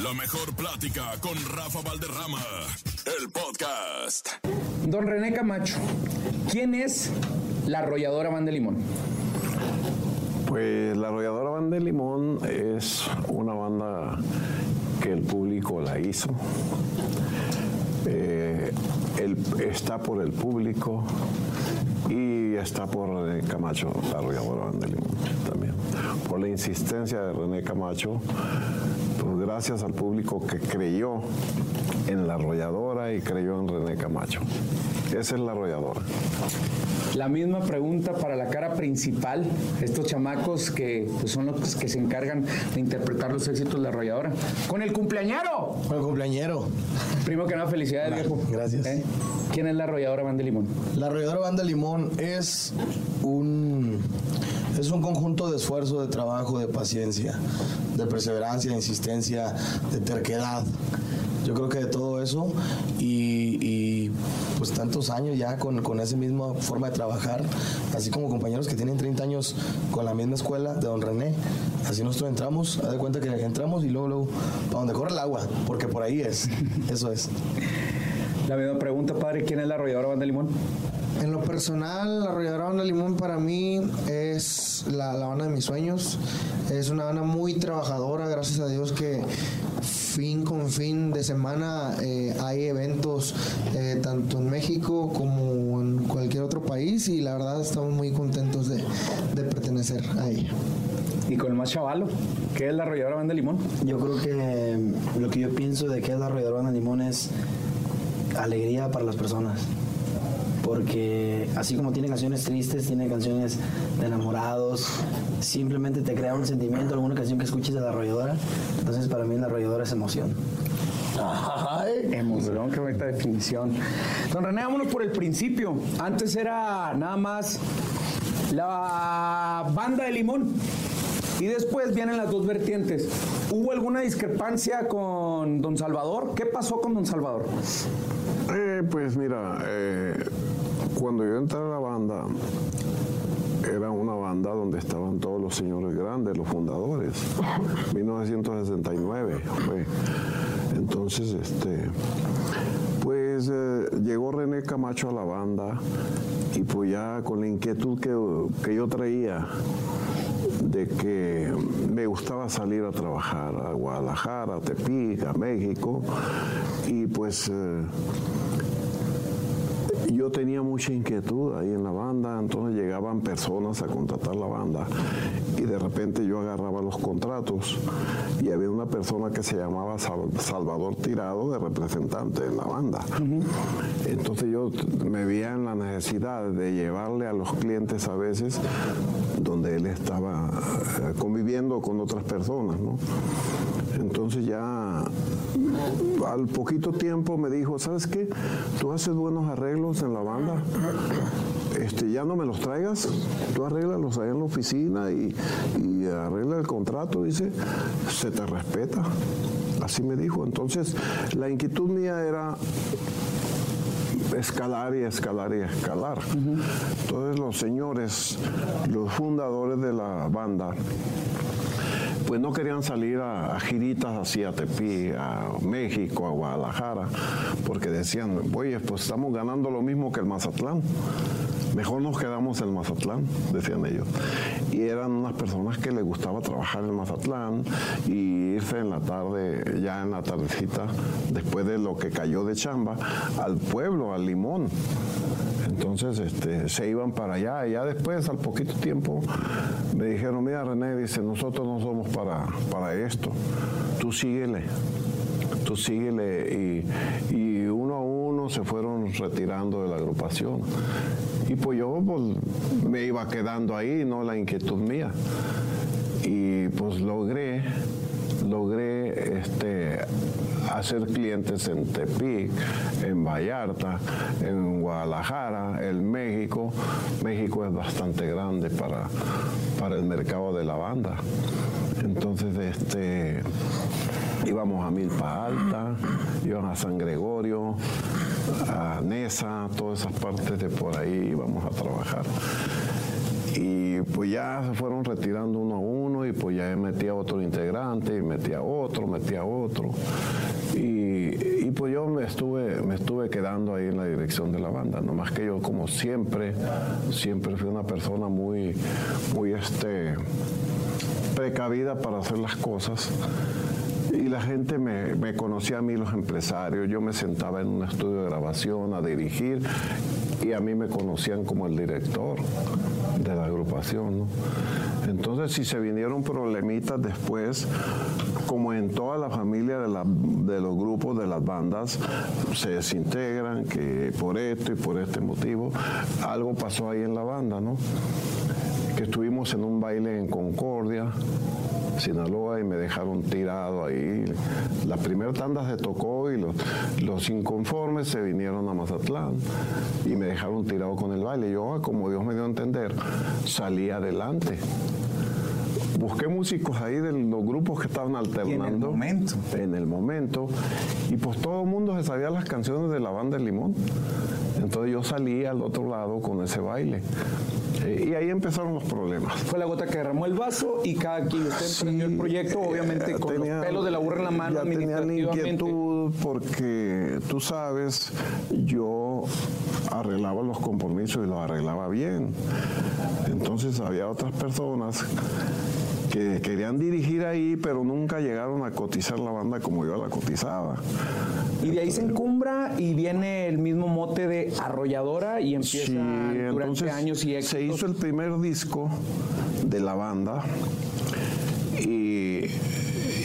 La mejor plática con Rafa Valderrama, el podcast. Don René Camacho, ¿quién es la arrolladora Van de Limón? Pues la arrolladora Van de Limón es una banda que el público la hizo. Eh, él está por el público y está por René Camacho, la arrolladora Van de Limón también. Por la insistencia de René Camacho, pues gracias al público que creyó en la arrolladora y creyó en René Camacho. Esa es la arrolladora. La misma pregunta para la cara principal, estos chamacos que pues, son los que se encargan de interpretar los éxitos de la arrolladora. ¡Con el cumpleañero! Con el cumpleañero. Primero que nada, felicidades, viejo. Gracias. ¿Eh? ¿Quién es la arrolladora Van de Limón? La arrolladora Banda Limón es un, es un conjunto de esfuerzo, de trabajo, de paciencia, de perseverancia, de insistencia, de terquedad. Yo creo que de todo eso y, y, pues tantos años ya con, con esa misma forma de trabajar, así como compañeros que tienen 30 años con la misma escuela de don René, así nosotros entramos, haz de cuenta que entramos y luego, luego, para donde corre el agua, porque por ahí es, eso es. La misma pregunta, padre, ¿quién es la arrolladora Van de Limón? En lo personal, la arrolladora Banda Limón para mí es la, la banda de mis sueños. Es una banda muy trabajadora, gracias a Dios que fin con fin de semana eh, hay eventos eh, tanto en México como en cualquier otro país y la verdad estamos muy contentos de, de pertenecer a ella. Y con el más chavalo, ¿qué es la arrolladora Van de Limón? Yo creo que lo que yo pienso de que es la arrolladora Banda Limón es alegría para las personas. Porque así como tiene canciones tristes, tiene canciones de enamorados, simplemente te crea un sentimiento, alguna canción que escuches de la arrolladora. Entonces para mí la arrolladora es emoción. Ay, emoción, qué bonita definición. Don René, vámonos por el principio. Antes era nada más la banda de limón. Y después vienen las dos vertientes. ¿Hubo alguna discrepancia con Don Salvador? ¿Qué pasó con Don Salvador? Eh, pues mira, eh, cuando yo entré a la banda, era una banda donde estaban todos los señores grandes, los fundadores. 1969 fue. Entonces, este, pues eh, llegó René Camacho a la banda y pues ya con la inquietud que, que yo traía de que me gustaba salir a trabajar a Guadalajara, a Tepic, a México. Y pues eh, yo tenía mucha inquietud ahí en la banda, entonces llegaban personas a contratar la banda y de repente yo agarraba los contratos y había una persona que se llamaba Sal- Salvador Tirado de representante en la banda. Entonces yo me veía en la necesidad de llevarle a los clientes a veces donde él estaba eh, conviviendo con otras personas, ¿no? Entonces ya al poquito tiempo me dijo, ¿sabes qué? Tú haces buenos arreglos en la banda. Este, ya no me los traigas, tú arréglalos ahí en la oficina y, y arregla el contrato, dice, se te respeta. Así me dijo. Entonces, la inquietud mía era escalar y escalar y escalar. Entonces los señores, los fundadores de la banda, pues no querían salir a, a giritas hacia Tepi, a México, a Guadalajara, porque decían, oye, pues estamos ganando lo mismo que el Mazatlán. Mejor nos quedamos en Mazatlán, decían ellos. Y eran unas personas que les gustaba trabajar en Mazatlán y irse en la tarde, ya en la tardecita, después de lo que cayó de chamba, al pueblo, al Limón. Entonces este, se iban para allá y ya después, al poquito tiempo, me dijeron, mira René, dice, nosotros no somos para, para esto, tú síguele, tú síguele y, y se fueron retirando de la agrupación. Y pues yo pues, me iba quedando ahí, no la inquietud mía. Y pues logré, logré este, hacer clientes en Tepic, en Vallarta, en Guadalajara, en México. México es bastante grande para, para el mercado de la banda. Entonces, este, íbamos a Milpa Alta, íbamos a San Gregorio, a Nesa, todas esas partes de por ahí íbamos a trabajar. Y pues ya se fueron retirando uno a uno y pues ya metía otro integrante y metía otro, metía otro. Y, y, pues yo me estuve, me estuve quedando ahí en la dirección de la banda, nomás que yo como siempre, siempre fui una persona muy, muy este, precavida para hacer las cosas la gente me, conocía a mí, los empresarios. Yo me sentaba en un estudio de grabación a dirigir y a mí me conocían como el director de la agrupación. ¿no? Entonces, si se vinieron problemitas después, como en toda la familia de, la, de los grupos, de las bandas, se desintegran, que por esto y por este motivo, algo pasó ahí en la banda, ¿no? Que estuvimos en un baile en Concordia, Sinaloa y me dejaron tirado ahí. La primera tanda se tocó y los, los, inconformes se vinieron a Mazatlán y me dejaron tirado con el baile. Yo, como Dios me dio a entender, salí adelante. Busqué músicos ahí de los grupos que estaban alternando. en el momento. En el momento. Y pues todo el mundo se sabía las canciones de la banda El Limón. Entonces yo salí al otro lado con ese baile. Y ahí empezaron los problemas. Fue la gota que derramó el vaso y cada quien usted emprendió el proyecto, obviamente con tenía, los pelos de la burra en la mano, ya tenía la inquietud porque tú sabes, yo arreglaba los compromisos y los arreglaba bien. Entonces había otras personas que querían dirigir ahí, pero nunca llegaron a cotizar la banda como yo la cotizaba. Y de ahí se encumbra y viene el mismo mote de arrolladora y empieza Sí, durante entonces años y éxitos. se hizo el primer disco de la banda y,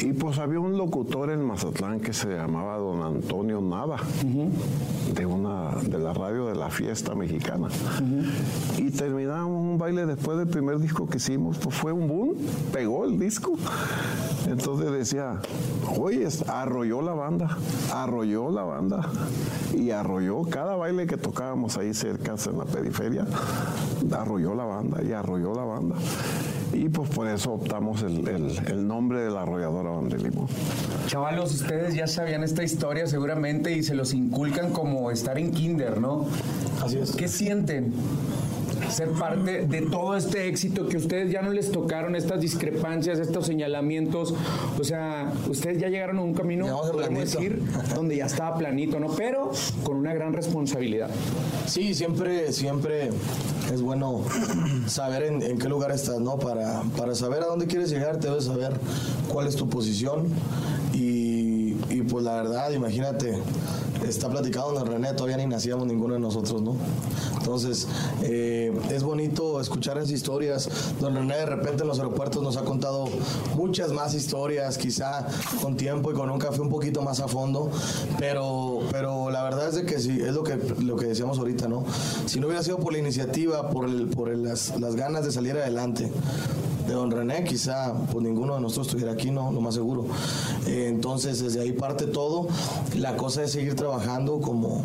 y pues había un locutor en Mazatlán que se llamaba don Antonio Nava de una de la radio de la fiesta mexicana. Y terminábamos un baile después del primer disco que hicimos pues fue un boom pegó el disco. Entonces decía oye arrolló la banda arrolló la banda y arrolló cada baile que tocábamos ahí cerca en la periferia arrolló la banda y arrolló la banda y pues por eso optamos el, el- el nombre de la arrolladora Banda de Limón. Chavalos, ustedes ya sabían esta historia seguramente y se los inculcan como estar en kinder, ¿no? Así es. ¿Qué sienten? Ser parte de todo este éxito que ustedes ya no les tocaron, estas discrepancias, estos señalamientos. O sea, ustedes ya llegaron a un camino, podemos decir, donde ya estaba planito, ¿no? Pero con una gran responsabilidad. Sí, siempre, siempre es bueno saber en, en qué lugar estás, ¿no? Para, para saber a dónde quieres llegar, debes saber cuál es tu posición. Pues la verdad, imagínate, está platicado don René, todavía ni nacíamos ninguno de nosotros, ¿no? Entonces, eh, es bonito escuchar esas historias. Don René de repente en los aeropuertos nos ha contado muchas más historias, quizá con tiempo y con un café un poquito más a fondo, pero, pero la verdad es de que sí, es lo que, lo que decíamos ahorita, ¿no? Si no hubiera sido por la iniciativa, por, el, por el- las, las ganas de salir adelante, de don René, quizá pues ninguno de nosotros estuviera aquí, no, lo más seguro. Eh, entonces, desde ahí parte todo. La cosa es seguir trabajando como,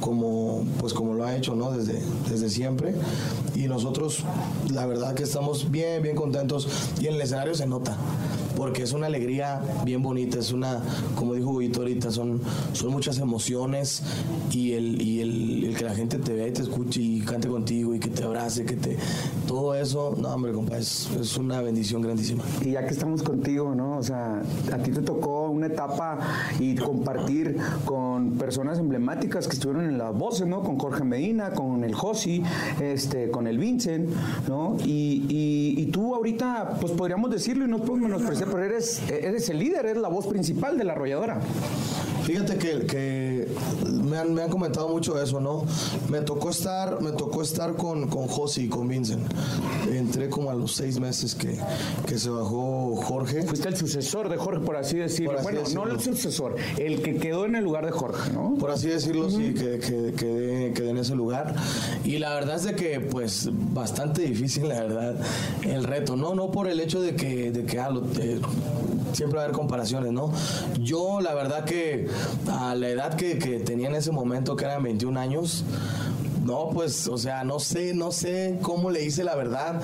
como, pues como lo ha hecho, ¿no? Desde, desde siempre. Y nosotros, la verdad que estamos bien, bien contentos. Y en el escenario se nota. Porque es una alegría bien bonita, es una, como dijo Huguito ahorita, son, son muchas emociones y, el, y el, el que la gente te vea y te escuche y cante contigo y que te abrace, que te... Todo eso, no hombre, compa, es, es una bendición grandísima. Y ya que estamos contigo, ¿no? O sea, a ti te tocó una etapa y compartir con personas emblemáticas que estuvieron en las voces, ¿no? Con Jorge Medina, con el Josi, este, con el Vincent, ¿no? Y, y- y tú ahorita, pues podríamos decirlo y no podemos menospreciar, pero eres, eres el líder, eres la voz principal de la arrolladora. Fíjate que, que me, han, me han comentado mucho eso, ¿no? Me tocó estar, me tocó estar con, con Josi y con Vincent. Entré como a los seis meses que, que se bajó Jorge. Fuiste el sucesor de Jorge, por así decirlo. Por así bueno, decirlo. no el sucesor, el que quedó en el lugar de Jorge, ¿no? Por así decirlo, sí, que, que- quedé, quedé en ese lugar. Y la verdad es de que, pues, bastante difícil, la verdad, el reto. No, no por el hecho de que, de que ah, lo- eh, siempre va a haber comparaciones, ¿no? Yo, la verdad que a la edad que, que tenía en ese momento, que eran 21 años, No, pues, o sea, no sé, no sé cómo le hice la verdad,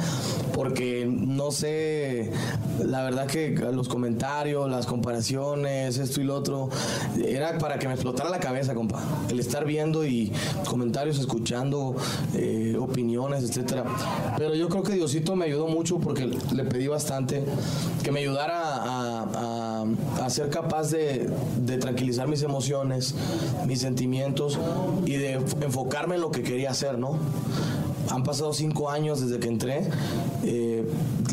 porque no sé, la verdad que los comentarios, las comparaciones, esto y lo otro, era para que me explotara la cabeza, compa. El estar viendo y comentarios, escuchando eh, opiniones, etcétera. Pero yo creo que Diosito me ayudó mucho porque le pedí bastante que me ayudara a, ser capaz de, de tranquilizar mis emociones, mis sentimientos y de enfocarme en lo que quería hacer, ¿no? Han pasado cinco años desde que entré. Eh,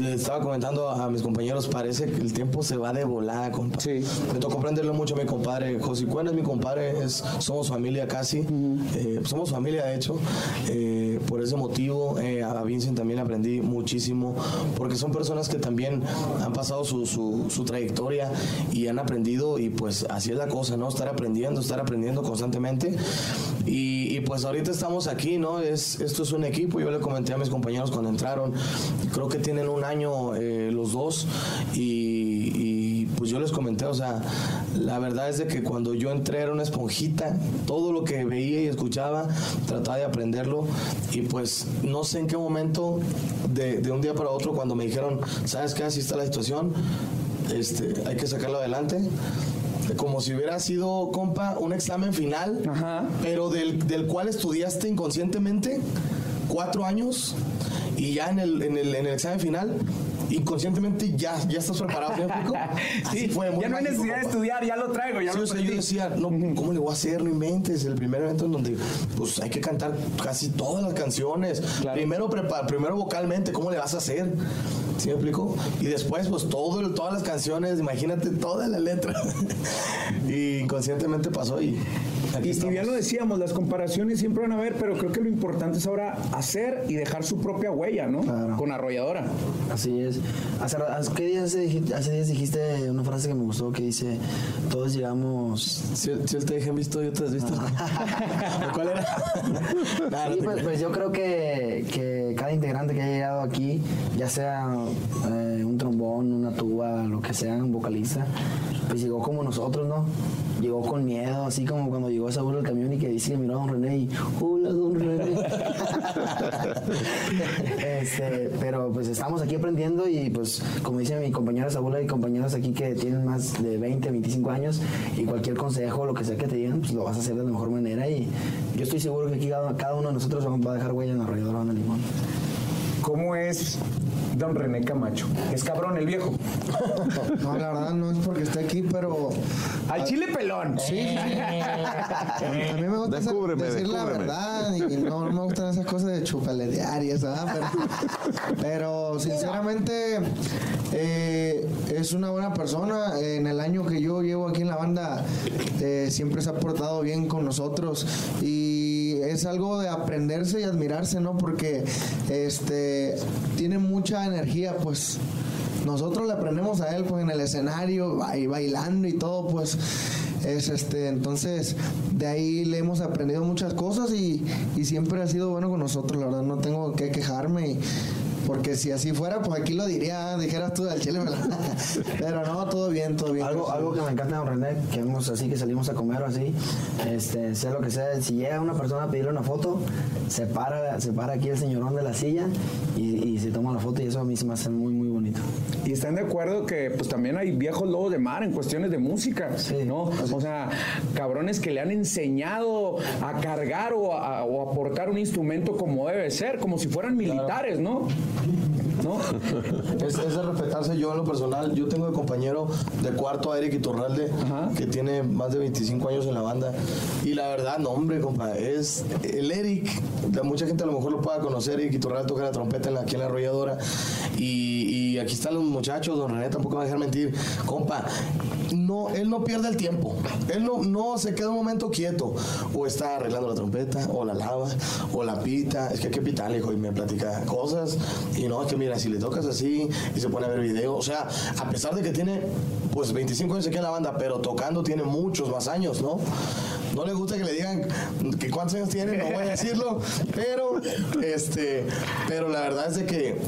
le estaba comentando a mis compañeros, parece que el tiempo se va de volada, compa. Sí. Me tocó aprenderle mucho a mi compadre. José Cuen es mi compadre, es, somos familia casi. Eh, somos familia, de hecho. Eh, por ese motivo, eh, a Vincent también aprendí muchísimo, porque son personas que también han pasado su, su, su trayectoria y han aprendido, y pues así es la cosa, ¿no? Estar aprendiendo, estar aprendiendo constantemente. Y, pues ahorita estamos aquí, ¿no? Es, esto es un equipo, yo le comenté a mis compañeros cuando entraron, creo que tienen un año eh, los dos y, y, pues yo les comenté, o sea, la verdad es de que cuando yo entré era una esponjita, todo lo que veía y escuchaba trataba de aprenderlo y pues no sé en qué momento de, de un día para otro cuando me dijeron, ¿sabes qué? Así está la situación, este, hay que sacarlo adelante como si hubiera sido, compa, un examen final, Ajá. pero del, del cual estudiaste inconscientemente cuatro años y ya en el, en el, en el examen final, inconscientemente ya, ya estás preparado. ¿sí? Así Sí, fue, muy ya no hay necesidad de estudiar, ya lo traigo, ya Sí, lo o sea, yo decía, no, ¿cómo le voy a hacer? No inventes. El primer evento en donde pues hay que cantar casi todas las canciones. Claro. Primero, prepa- primero vocalmente, ¿cómo le vas a hacer? ¿Sí me explico? Y después, pues todo, todas las canciones, imagínate toda la letra. y inconscientemente pasó y aquí Y, y estamos. bien lo decíamos, las comparaciones siempre van a haber, pero creo que lo importante es ahora hacer y dejar su propia huella, ¿no? Claro. Con arrolladora. Así es. Hace, hace- ¿qué días dijiste, hace días dijiste una frase que me gustó que dice, todos llegamos... Si, si te dejen visto, yo te has visto. ¿Cuál era? Sí, pues, pues yo creo que, que cada integrante que haya llegado aquí, ya sea eh, un trombón, una tuba, lo que sea, un vocalista, pues llegó como nosotros, ¿no? Llegó con miedo, así como cuando llegó Saúl al camión y que dice que miró a don René y hola don René. este, pero pues estamos aquí aprendiendo y pues como dice mi compañera Saúl, hay compañeros aquí que tienen más de 20, 25 años y cualquier consejo, lo que sea que te digan, pues lo vas a hacer de la mejor manera y yo estoy seguro que aquí cada, cada uno de nosotros va a dejar huella en la arrolladora Banda Limón. ¿Cómo es don René Camacho? Es cabrón el viejo. No, la verdad no es porque esté aquí, pero Al chile pelón. sí. A mí me gusta esa- Descúbreme, decir la verdad y no, no me gustan esas cosas de chupaletear y eso, ¿verdad? Pero, pero sinceramente eh, es una buena persona. En el año que yo llevo aquí en la banda eh, siempre se ha portado bien con nosotros y es algo de aprenderse y admirarse, ¿no? Porque este tiene mucha energía, pues. Nosotros le aprendemos a él pues en el escenario y bailando y todo pues. Es este entonces de ahí le hemos aprendido muchas cosas y, y siempre ha sido bueno con nosotros la verdad. No tengo que quejarme y- porque si así fuera pues aquí lo diría dijeras tú del chile pero no todo bien todo bien. Algo, algo que me encanta de René, que hemos así, que salimos a comer o así, este, sea lo que sea, si llega una persona a pedirle una foto, se para, se para aquí el señorón de la silla y, y se toma la foto y eso a mí se me hace muy, están de acuerdo que pues también hay viejos lobos de mar en cuestiones de música, Sí. ¿no? O sea, cabrones que le han enseñado a cargar o a, o a portar un instrumento como debe ser, como si fueran militares, ¿no? ¿No? Es, es de respetarse yo en lo personal. Yo tengo de compañero de cuarto a Eric Iturralde, Ajá. que tiene más de 25 años en la banda. Y la verdad, no, hombre, compa, es el Eric. mucha gente a lo mejor lo pueda conocer. Eric Iturralde toca la trompeta en la, aquí en la arrolladora. Y, y aquí están los muchachos, don René tampoco va a dejar mentir. Compa, no, él no pierde el tiempo. Él no, no se queda un momento quieto. O está arreglando la trompeta, o la lava, o la pita. Es que hay que pitarle, hijo, y me platica cosas. Y no, es que mira, si le tocas así y se pone a ver video. O sea, a pesar de que tiene pues 25 años aquí en la banda, pero tocando tiene muchos más años, ¿no? No le gusta que le digan que cuántos años tiene, no voy a decirlo, pero este, pero la verdad es de que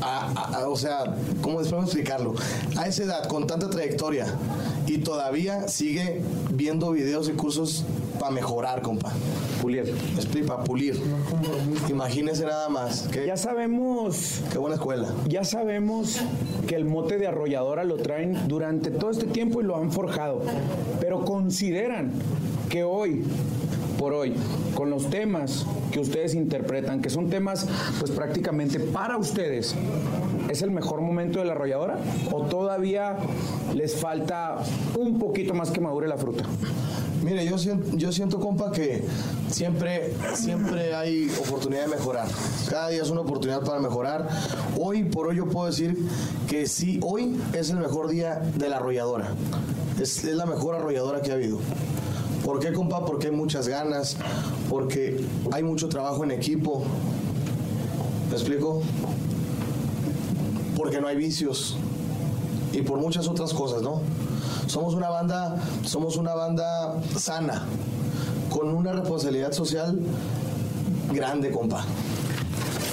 a- a- a- o sea, ¿cómo después explicarlo? A esa edad, con tanta trayectoria y todavía sigue viendo videos y cursos para mejorar, compa. Explico, para pulir. Imagínese nada más. Ya sabemos qué buena escuela. Ya sabemos que el mote de arrolladora lo traen durante todo este tiempo y lo han forjado, pero consideran que hoy, por hoy, con los temas que ustedes interpretan, que son temas pues prácticamente para ustedes, ¿es el mejor momento de la arrolladora? ¿O todavía les falta un poquito más que madure la fruta? Mire, yo siento, yo siento, compa, que siempre, siempre hay oportunidad de mejorar. Cada día es una oportunidad para mejorar. Hoy por hoy yo puedo decir que sí, hoy es el mejor día de la arrolladora. Es, es la mejor arrolladora que ha habido. ¿Por qué, compa? Porque hay muchas ganas, porque hay mucho trabajo en equipo. ¿Me explico? Porque no hay vicios y por muchas otras cosas, ¿no? Somos una banda, somos una banda sana, con una responsabilidad social grande, compa.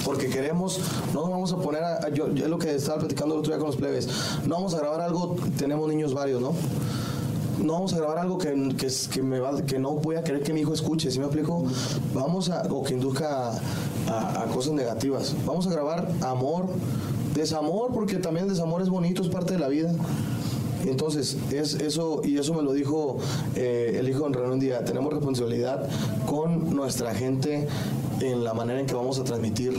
Porque queremos, no nos vamos a poner a, yo es lo que estaba platicando el otro día con los plebes, no vamos a grabar algo, tenemos niños varios, ¿no? No vamos a grabar algo que, que, que me va- que no voy a querer que mi hijo escuche, ¿sí me explico? Vamos a, o que induzca a, cosas negativas. Vamos a grabar amor, desamor, porque también el desamor es bonito, es parte de la vida. Entonces, es eso, y eso me lo dijo eh, el hijo de René un día, tenemos responsabilidad con nuestra gente en la manera en que vamos a transmitir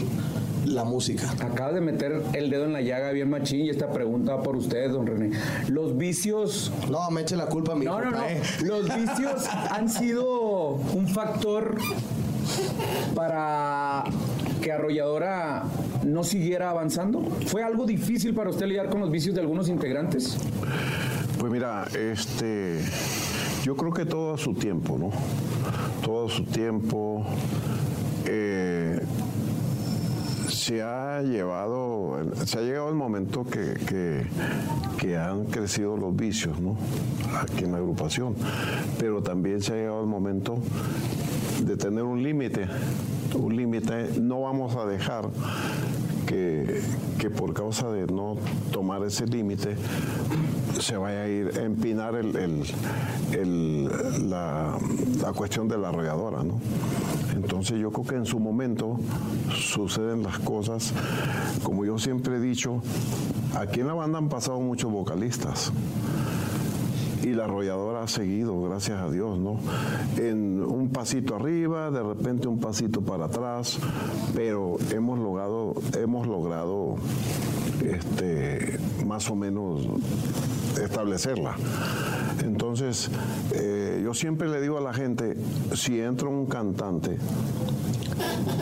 la música. Acabas de meter el dedo en la llaga bien machín y esta pregunta va por ustedes, don René. Los vicios No, me eche la culpa a mi No, no, no. eh. Los vicios han sido un factor para que Arrolladora no siguiera avanzando. ¿Fue algo difícil para usted lidiar con los vicios de algunos integrantes? Pues mira, este, yo creo que todo a su tiempo, ¿no? Todo a su tiempo. eh, se ha llevado, se ha llegado el momento que, que- han crecido los vicios, ¿no? Aquí en la agrupación. Pero también se ha llegado el momento de tener un límite. Un límite. No vamos a dejar que, que por causa de no tomar ese límite se vaya a ir a empinar el- el- la, la cuestión de la arrolladora, ¿no? Entonces yo creo que en su momento suceden las cosas, como yo siempre he dicho, aquí en la banda han pasado muchos vocalistas y la arrolladora ha seguido, gracias a Dios, ¿no? En un pasito arriba, de repente un pasito para atrás, pero hemos logrado, hemos logrado este, más o menos establecerla. Entonces, eh, yo siempre le digo a la gente, si entra un cantante,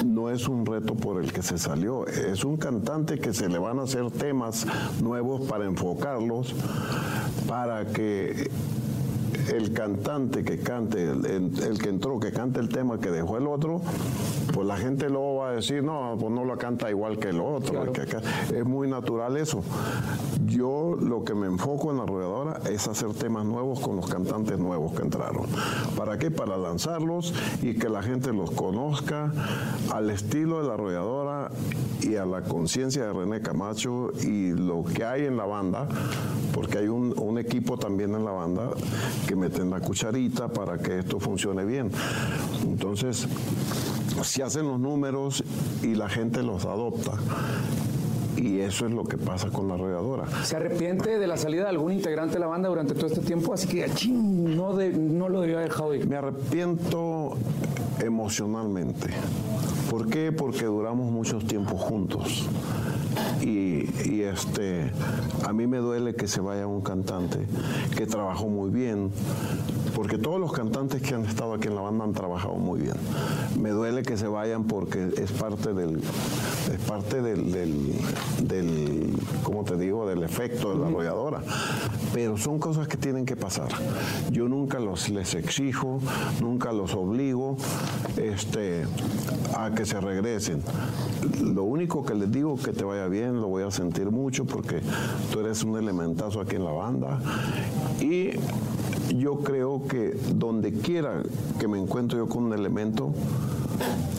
no es un reto por el que se salió, es un cantante que se le van a hacer temas nuevos para enfocarlos, para que el cantante que cante, el, el- el que entró, que cante el tema que dejó el otro, pues la gente luego va a decir, no, pues no lo canta igual que el otro. el que acá". Es muy natural eso. Yo lo que me enfoco en la arrolladora es hacer temas nuevos con los cantantes nuevos que entraron. ¿Para qué? Para lanzarlos y que la gente los conozca al estilo de la arrolladora y a la conciencia de René Camacho y lo que hay en la banda, porque hay un, un equipo también en la banda que meten la cucharita para que esto funcione bien. Entonces, se hacen los números y la gente los adopta. Y eso es lo que pasa con la arrolladora. ¿Se arrepiente de la salida de algún integrante de la banda durante todo este tiempo? Así que, ching, no, de- no lo debió haber dejado ir. Me arrepiento emocionalmente. ¿Por qué? Porque duramos muchos tiempos juntos. Y, y, este, a mí me duele que se vaya un cantante que trabajó muy bien, porque todos los cantantes que han estado aquí en la banda han trabajado muy bien. Me duele que se vayan porque es parte del, es parte del, del, del, ¿cómo te digo?, del efecto de la arrolladora. Pero son cosas que tienen que pasar. Yo nunca los les exijo, nunca los obligo este, a que se regresen. Lo único que les digo que te vaya bien, lo voy a sentir mucho porque tú eres un elementazo aquí en la banda. Y yo creo que donde quiera que me encuentro yo con un elemento,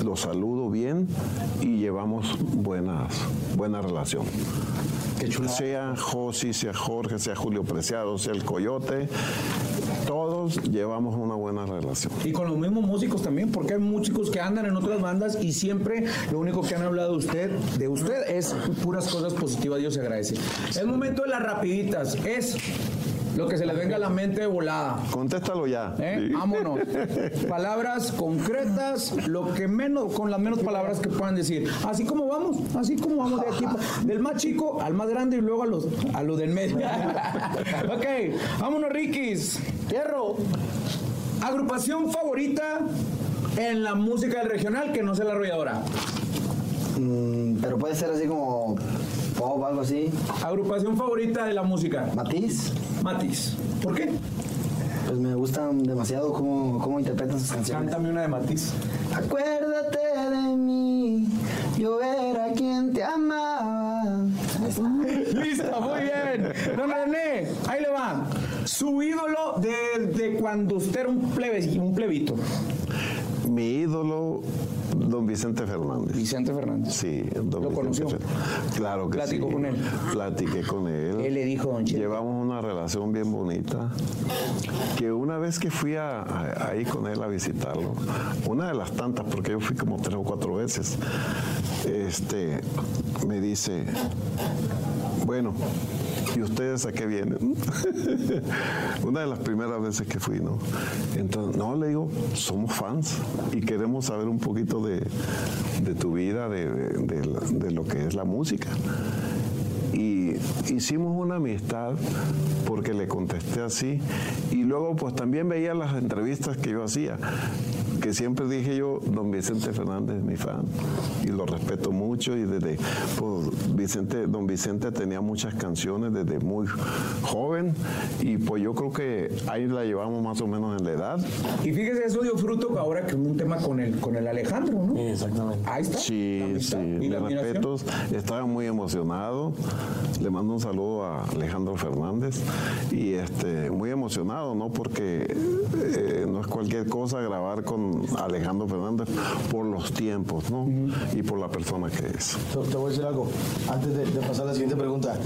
lo saludo bien y llevamos buenas, buena relación. Qué chulada. sea Josi, sea Jorge, sea Julio Preciado, sea el Coyote, todos llevamos una buena relación. Y con los mismos músicos también, porque hay músicos que andan en otras bandas y siempre lo único que han hablado de usted, de usted, es puras cosas positivas. Dios se agradece. Es momento de las rapiditas. Es lo que se les venga a la mente de volada. Contéstalo ya. ¿Eh? Vámonos. Palabras concretas, lo que menos, con las menos palabras que puedan decir. Así como vamos, así como vamos de aquí, del más chico al más grande y luego a los, a los del medio. ok, vámonos, Rikis. Hierro. Agrupación favorita en la música del regional que no sea la arrolladora. Mm, pero puede ser así como pop, algo así. Agrupación favorita de la música. Matiz, Matiz. ¿Por qué? pues me gustan demasiado cómo, cómo interpretan sus canciones. Cántame una de Matiz. Acuérdate de mí, yo era quien te amaba. Listo, muy bien. Don René, ahí le va. Su ídolo desde cuando usted era un, plebe, un plebito. Mi ídolo, don Vicente Fernández. Vicente Fernández. Sí, don ¿Lo Vicente conoció? Fer- Claro que ¿Platicó sí. con él? Platiqué con él. ¿Qué le dijo, don Cheto? Llevamos una relación bien bonita. Que una vez que fui a, a- ahí con él a visitarlo, una de las tantas, porque yo fui como tres o cuatro veces, este, me dice, bueno, ¿y ustedes a qué vienen? una de las primeras veces que fui, ¿no? Entonces, no, le digo, somos fans y queremos saber un poquito de, tu vida, de lo que es la música. Y hicimos una amistad porque le contesté así. Y luego pues también veía las entrevistas que yo hacía, que siempre dije yo, don Vicente Fernández es mi fan y lo respeto mucho y desde, pues Vicente, don Vicente tenía muchas canciones desde muy joven y pues yo creo que ahí la llevamos más o menos en la edad. Y fíjese, eso dio fruto ahora que un tema con el, con el Alejandro, ¿no? Exactamente. Ahí está. Sí, sí, y admiración. respetos. Estaba muy emocionado. Le mando un saludo a Alejandro Fernández y este muy emocionado, ¿no? Porque eh, no es cualquier cosa grabar con Alejandro Fernández por los tiempos, ¿no? Y por la persona que es. Te, te voy a decir algo. Antes de, de pasar a la siguiente pregunta.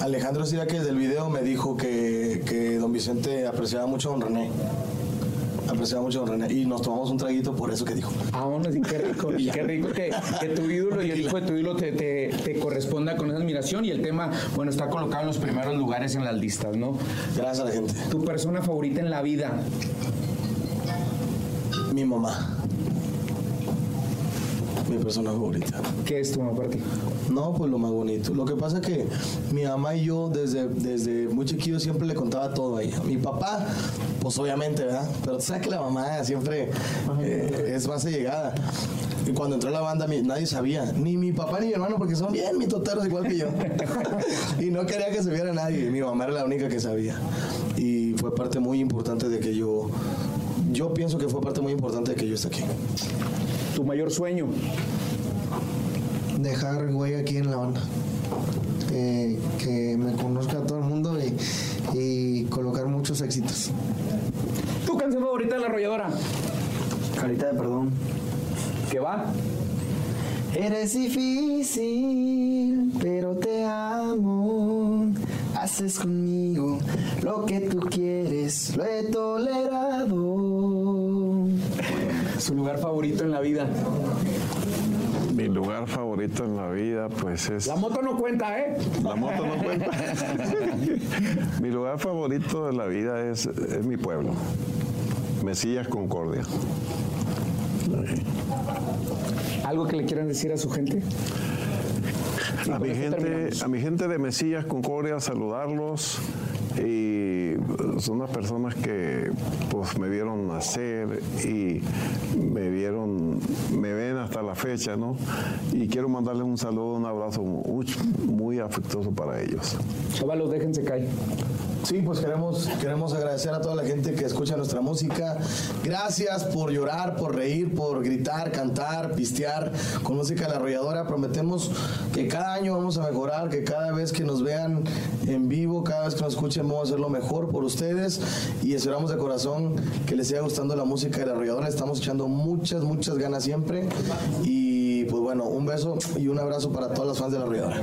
Alejandro Siraques del video me dijo que, que don Vicente apreciaba mucho a don René. Apreciaba mucho a don René. Y nos tomamos un traguito por eso que dijo. Ah, bueno, sí, qué rico. Y qué rico que, que tu ídolo y el hijo de tu ídolo te, te, te corresponda con esa admiración. Y el tema, bueno, está colocado en los primeros lugares en las listas, ¿no? Gracias a la gente. Tu persona favorita en la vida. Mi mamá. Mi persona favorita. ¿Qué es tu mamá para ti? No, pues lo más bonito. Lo que pasa es que mi mamá y yo desde, desde muy chiquillo siempre le contaba todo a ella. Mi papá, pues obviamente, ¿verdad? Pero tú sabes que la mamá siempre eh, es más allegada. Y cuando entró a la banda nadie sabía, ni mi papá ni mi hermano, porque son bien mitoteros igual que yo. y no quería que se viera nadie. Mi mamá era la única que sabía. Y fue parte muy importante de que yo, yo pienso que fue parte muy importante de que yo esté aquí. Tu mayor sueño. dejar huella aquí en la banda. Eh, que me conozca todo el mundo y, y colocar muchos éxitos. Tu canción favorita de la arrolladora. Carita de perdón. ¿Qué va? Eres difícil, pero te amo. Haces conmigo lo que tú quieres, lo he tolerado. Su lugar favorito en la vida. Mi lugar favorito en la vida, pues es. La moto no cuenta, ¿eh? La moto no cuenta. mi lugar favorito de la vida es, es mi pueblo. Mesillas Concordia. ¿Algo que le quieran decir a su gente? A mi, gente, a mi gente de Mesillas Concordia, saludarlos. Y son unas personas que pues me vieron nacer y me vieron, me ven hasta la fecha, ¿no? Y quiero mandarles un saludo, un abrazo muy, muy afectuoso para ellos. Chavalos, déjense caer. Sí, pues queremos, queremos agradecer a toda la gente que escucha nuestra música. Gracias por llorar, por reír, por gritar, cantar, pistear con música de la arrolladora. Prometemos que cada año vamos a mejorar, que cada vez que nos vean en vivo, cada vez que nos escuchen, vamos a hacer lo mejor por ustedes. Y esperamos de corazón que les siga gustando la música de la arrolladora. Estamos echando muchas, muchas ganas siempre. Y pues bueno, un beso y un abrazo para todos los fans de la arrolladora.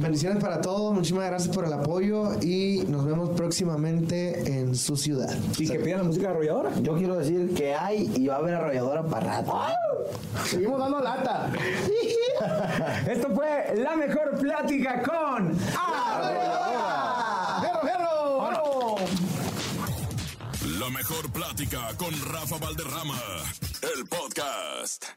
bendiciones para todos, muchísimas gracias por el apoyo y nos vemos próximamente en su ciudad. Y que pidan la música arrolladora. Yo quiero decir que hay y va a haber arrolladora para rato. Seguimos dando lata. Esto fue la mejor plática con ¡Fierro, con Rafa Valderrama. El podcast.